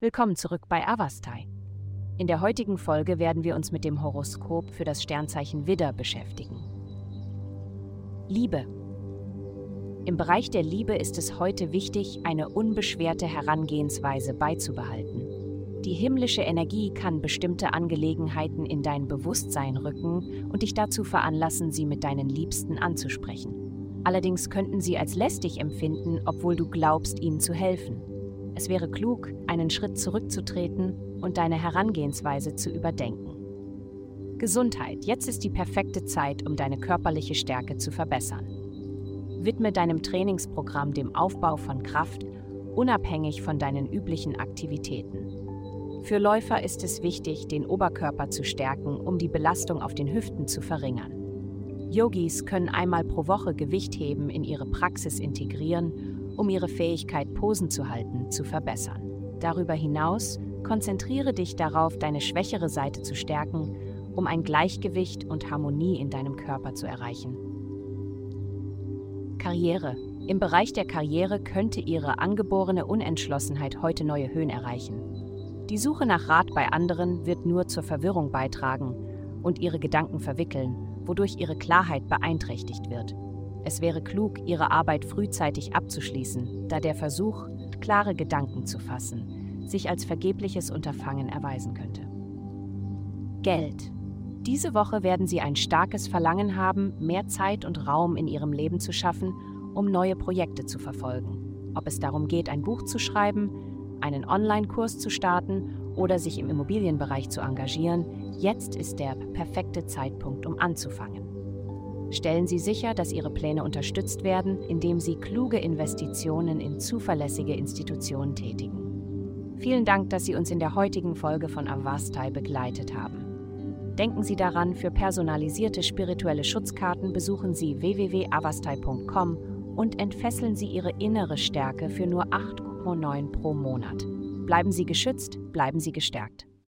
Willkommen zurück bei Avastai. In der heutigen Folge werden wir uns mit dem Horoskop für das Sternzeichen Widder beschäftigen. Liebe. Im Bereich der Liebe ist es heute wichtig, eine unbeschwerte Herangehensweise beizubehalten. Die himmlische Energie kann bestimmte Angelegenheiten in dein Bewusstsein rücken und dich dazu veranlassen, sie mit deinen Liebsten anzusprechen. Allerdings könnten sie als lästig empfinden, obwohl du glaubst, ihnen zu helfen. Es wäre klug, einen Schritt zurückzutreten und deine Herangehensweise zu überdenken. Gesundheit. Jetzt ist die perfekte Zeit, um deine körperliche Stärke zu verbessern. Widme deinem Trainingsprogramm dem Aufbau von Kraft, unabhängig von deinen üblichen Aktivitäten. Für Läufer ist es wichtig, den Oberkörper zu stärken, um die Belastung auf den Hüften zu verringern. Yogis können einmal pro Woche Gewicht heben in ihre Praxis integrieren um ihre Fähigkeit, Posen zu halten, zu verbessern. Darüber hinaus konzentriere dich darauf, deine schwächere Seite zu stärken, um ein Gleichgewicht und Harmonie in deinem Körper zu erreichen. Karriere. Im Bereich der Karriere könnte Ihre angeborene Unentschlossenheit heute neue Höhen erreichen. Die Suche nach Rat bei anderen wird nur zur Verwirrung beitragen und Ihre Gedanken verwickeln, wodurch Ihre Klarheit beeinträchtigt wird. Es wäre klug, ihre Arbeit frühzeitig abzuschließen, da der Versuch, klare Gedanken zu fassen, sich als vergebliches Unterfangen erweisen könnte. Geld. Diese Woche werden Sie ein starkes Verlangen haben, mehr Zeit und Raum in Ihrem Leben zu schaffen, um neue Projekte zu verfolgen. Ob es darum geht, ein Buch zu schreiben, einen Online-Kurs zu starten oder sich im Immobilienbereich zu engagieren, jetzt ist der perfekte Zeitpunkt, um anzufangen. Stellen Sie sicher, dass Ihre Pläne unterstützt werden, indem Sie kluge Investitionen in zuverlässige Institutionen tätigen. Vielen Dank, dass Sie uns in der heutigen Folge von Avastai begleitet haben. Denken Sie daran, für personalisierte spirituelle Schutzkarten besuchen Sie www.avastai.com und entfesseln Sie Ihre innere Stärke für nur 8,9 pro Monat. Bleiben Sie geschützt, bleiben Sie gestärkt.